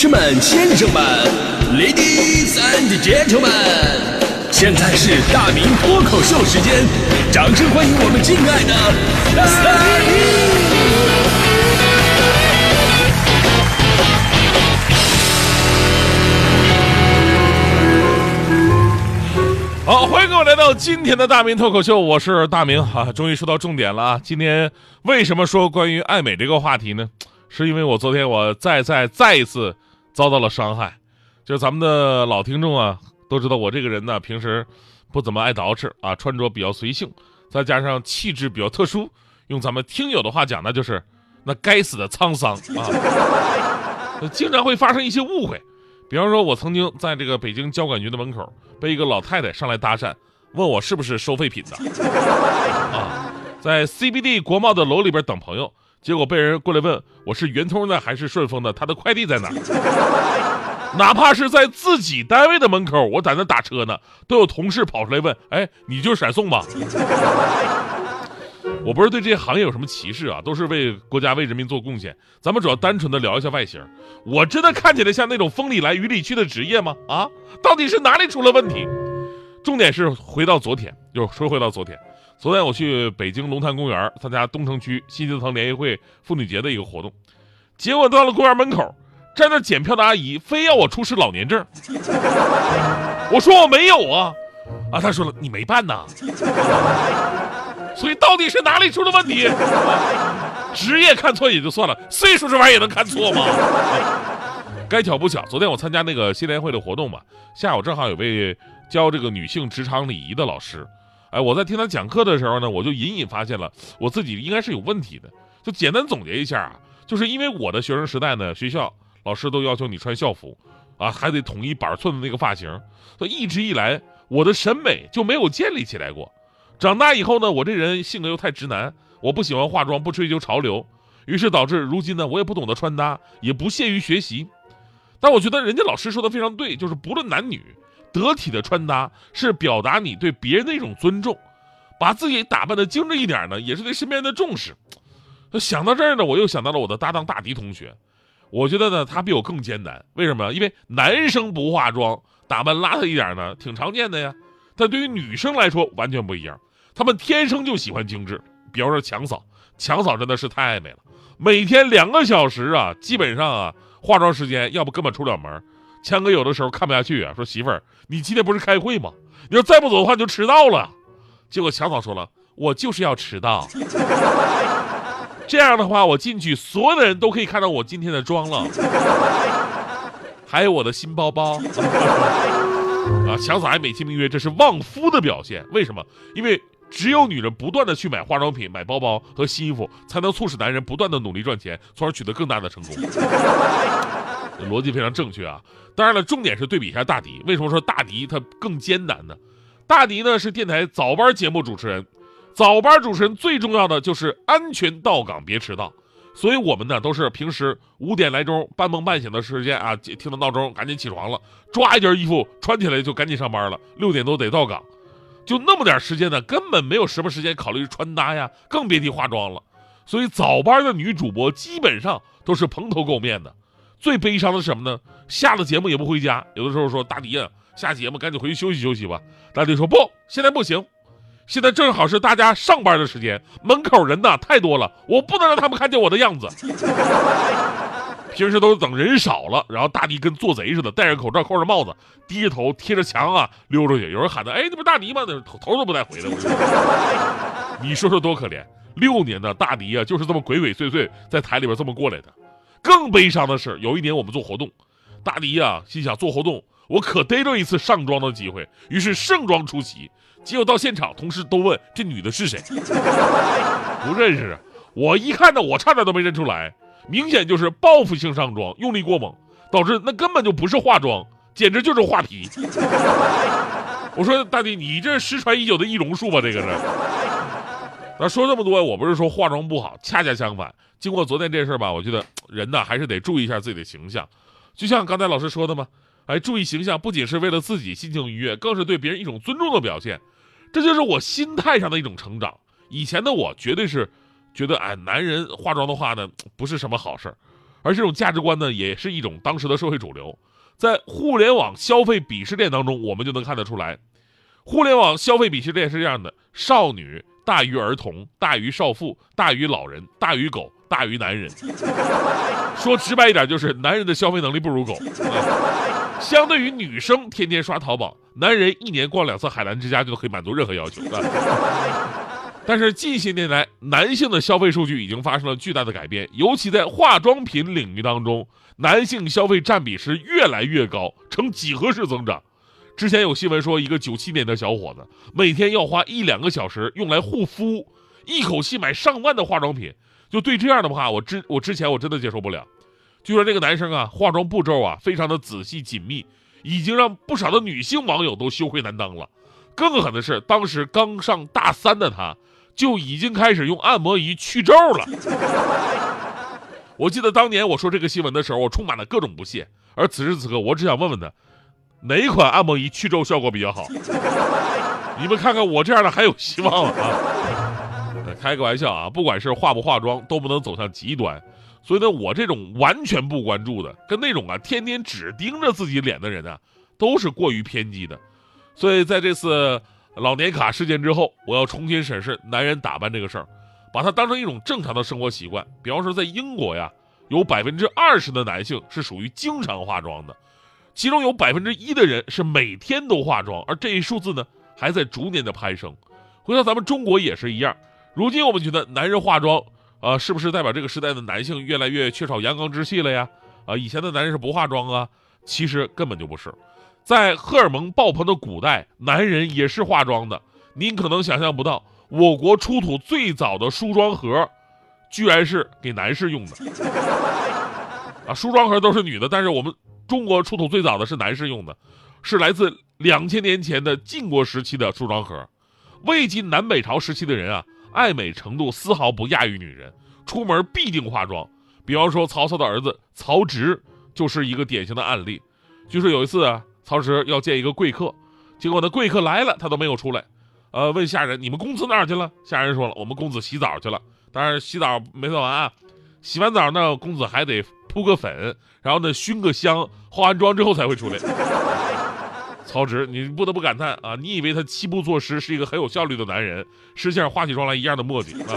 士们、先生们，Ladies and Gentlemen，现在是大明脱口秀时间，掌声欢迎我们敬爱的大明！好，欢迎各位来到今天的大明脱口秀，我是大明啊，终于说到重点了啊！今天为什么说关于爱美这个话题呢？是因为我昨天我再再再一次遭到了伤害，就是咱们的老听众啊都知道我这个人呢平时不怎么爱捯饬啊，穿着比较随性，再加上气质比较特殊，用咱们听友的话讲呢，就是那该死的沧桑啊，经常会发生一些误会。比方说，我曾经在这个北京交管局的门口被一个老太太上来搭讪，问我是不是收废品的 啊，在 CBD 国贸的楼里边等朋友。结果被人过来问我是圆通的还是顺丰的，他的快递在哪？哪怕是在自己单位的门口，我在那打车呢，都有同事跑出来问：“哎，你就是闪送吧？” 我不是对这些行业有什么歧视啊，都是为国家为人民做贡献。咱们主要单纯的聊一下外形，我真的看起来像那种风里来雨里去的职业吗？啊，到底是哪里出了问题？重点是回到昨天，又说回到昨天。昨天我去北京龙潭公园参加东城区新阶层联谊会妇女节的一个活动，结果到了公园门口，站那检票的阿姨非要我出示老年证，我说我没有啊，啊，她说了你没办呐，所以到底是哪里出了问题？职业看错也就算了，岁数这玩意儿也能看错吗？该巧不巧，昨天我参加那个新联会的活动嘛，下午正好有位教这个女性职场礼仪的老师。哎，我在听他讲课的时候呢，我就隐隐发现了我自己应该是有问题的。就简单总结一下啊，就是因为我的学生时代呢，学校老师都要求你穿校服，啊，还得统一板寸的那个发型，所以一直以来我的审美就没有建立起来过。长大以后呢，我这人性格又太直男，我不喜欢化妆，不追求潮流，于是导致如今呢，我也不懂得穿搭，也不屑于学习。但我觉得人家老师说的非常对，就是不论男女。得体的穿搭是表达你对别人的一种尊重，把自己打扮的精致一点呢，也是对身边人的重视。想到这儿呢，我又想到了我的搭档大迪同学，我觉得呢他比我更艰难。为什么？因为男生不化妆，打扮邋遢一点呢，挺常见的呀。但对于女生来说完全不一样，她们天生就喜欢精致。比方说强嫂，强嫂真的是太美了，每天两个小时啊，基本上啊化妆时间，要不根本出不了门。强哥有的时候看不下去啊，说媳妇儿，你今天不是开会吗？你要再不走的话，你就迟到了。结果强嫂说了，我就是要迟到。这样的话，我进去，所有的人都可以看到我今天的妆了，还有我的新包包。啊，强嫂还美其名曰这是旺夫的表现。为什么？因为只有女人不断的去买化妆品、买包包和新衣服，才能促使男人不断的努力赚钱，从而取得更大的成功。逻辑非常正确啊！当然了，重点是对比一下大迪。为什么说大迪他更艰难呢？大迪呢是电台早班节目主持人，早班主持人最重要的就是安全到岗，别迟到。所以我们呢都是平时五点来钟半梦半醒的时间啊，听到闹钟赶紧起床了，抓一件衣服穿起来就赶紧上班了，六点多得到岗。就那么点时间呢，根本没有什么时间考虑穿搭呀，更别提化妆了。所以早班的女主播基本上都是蓬头垢面的。最悲伤的是什么呢？下了节目也不回家，有的时候说大迪啊，下节目赶紧回去休息休息吧。大迪说不，现在不行，现在正好是大家上班的时间，门口人呐太多了，我不能让他们看见我的样子。平时都是等人少了，然后大迪跟做贼似的，戴着口罩，扣着帽子，低着头贴着墙啊溜出去。有人喊他，哎，那不是大迪吗？那头头都不带回来。你说说多可怜，六年的大迪啊，就是这么鬼鬼祟祟在台里边这么过来的。更悲伤的是，有一年我们做活动，大迪呀心想做活动，我可逮着一次上妆的机会，于是盛装出席。结果到现场，同事都问这女的是谁，不认识。我一看呢，我差点都没认出来，明显就是报复性上妆，用力过猛，导致那根本就不是化妆，简直就是画皮。我说大迪，你这失传已久的易容术吧？这个是。那说这么多，我不是说化妆不好，恰恰相反。经过昨天这事儿吧，我觉得人呢还是得注意一下自己的形象，就像刚才老师说的嘛，哎，注意形象不仅是为了自己心情愉悦，更是对别人一种尊重的表现，这就是我心态上的一种成长。以前的我绝对是觉得，哎，男人化妆的话呢不是什么好事儿，而这种价值观呢，也是一种当时的社会主流。在互联网消费鄙视链当中，我们就能看得出来，互联网消费鄙视链是这样的：少女大于儿童，大于少妇，大于老人，大于狗，大于男人。说直白一点，就是男人的消费能力不如狗。相对于女生天天刷淘宝，男人一年逛两次海澜之家就可以满足任何要求。但是近些年来，男性的消费数据已经发生了巨大的改变，尤其在化妆品领域当中，男性消费占比是越来越高，呈几何式增长。之前有新闻说，一个九七年的小伙子每天要花一两个小时用来护肤，一口气买上万的化妆品。就对这样的话，我之我之前我真的接受不了。据说这个男生啊，化妆步骤啊非常的仔细紧密，已经让不少的女性网友都羞愧难当了。更狠的是，当时刚上大三的他。就已经开始用按摩仪去皱了。我记得当年我说这个新闻的时候，我充满了各种不屑。而此时此刻，我只想问问他，哪款按摩仪去皱效果比较好？你们看看我这样的还有希望吗啊！开个玩笑啊，不管是化不化妆，都不能走向极端。所以呢，我这种完全不关注的，跟那种啊天天只盯着自己脸的人啊，都是过于偏激的。所以在这次。老年卡事件之后，我要重新审视男人打扮这个事儿，把它当成一种正常的生活习惯。比方说，在英国呀，有百分之二十的男性是属于经常化妆的，其中有百分之一的人是每天都化妆，而这一数字呢，还在逐年的攀升。回到咱们中国也是一样，如今我们觉得男人化妆，啊，是不是代表这个时代的男性越来越缺少阳刚之气了呀？啊，以前的男人是不化妆啊，其实根本就不是。在荷尔蒙爆棚的古代，男人也是化妆的。您可能想象不到，我国出土最早的梳妆盒，居然是给男士用的。啊，梳妆盒都是女的，但是我们中国出土最早的是男士用的，是来自两千年前的晋国时期的梳妆盒。魏晋南北朝时期的人啊，爱美程度丝毫不亚于女人，出门必定化妆。比方说曹操的儿子曹植就是一个典型的案例。据说有一次啊。曹植要见一个贵客，结果呢，贵客来了，他都没有出来。呃，问下人：“你们公子哪儿去了？”下人说了：“我们公子洗澡去了。”当然，洗澡没做完啊，洗完澡呢，公子还得铺个粉，然后呢，熏个香，化完妆之后才会出来。曹植，你不得不感叹啊！你以为他七步作诗是一个很有效率的男人，实际上化起妆来一样的墨迹啊。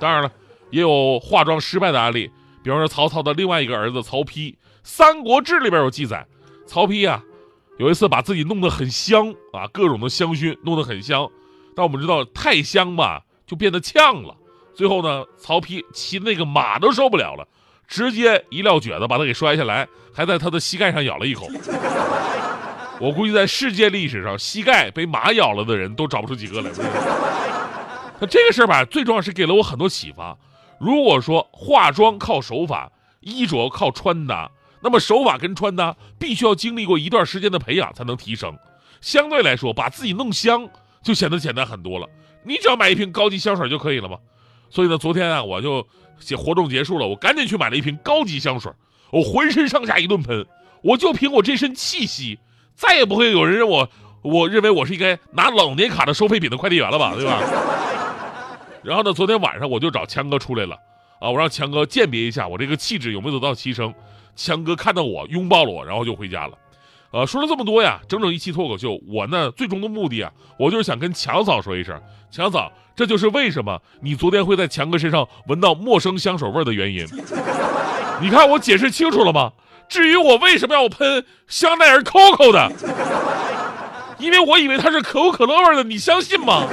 当然了，也有化妆失败的案例，比方说曹操的另外一个儿子曹丕，《三国志》里边有记载。曹丕啊，有一次把自己弄得很香啊，各种的香薰弄得很香，但我们知道太香吧，就变得呛了。最后呢，曹丕骑那个马都受不了了，直接一撂蹶子把他给摔下来，还在他的膝盖上咬了一口。我估计在世界历史上，膝盖被马咬了的人都找不出几个来。那这个事儿吧，最重要是给了我很多启发。如果说化妆靠手法，衣着靠穿搭。那么手法跟穿搭必须要经历过一段时间的培养才能提升，相对来说把自己弄香就显得简单很多了。你只要买一瓶高级香水就可以了吗？所以呢，昨天啊我就活动结束了，我赶紧去买了一瓶高级香水，我浑身上下一顿喷，我就凭我这身气息，再也不会有人认我，我认为我是应该拿老年卡的收废品的快递员了吧，对吧？然后呢，昨天晚上我就找强哥出来了，啊，我让强哥鉴别一下我这个气质有没有得到提升。强哥看到我，拥抱了我，然后就回家了。呃，说了这么多呀，整整一期脱口秀，我呢最终的目的啊，我就是想跟强嫂说一声，强嫂，这就是为什么你昨天会在强哥身上闻到陌生香水味的原因。你看我解释清楚了吗？至于我为什么要喷香奈儿 COCO 的，因为我以为它是可口可乐味的，你相信吗？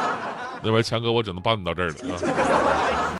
那边强哥，我只能帮你到这儿了啊。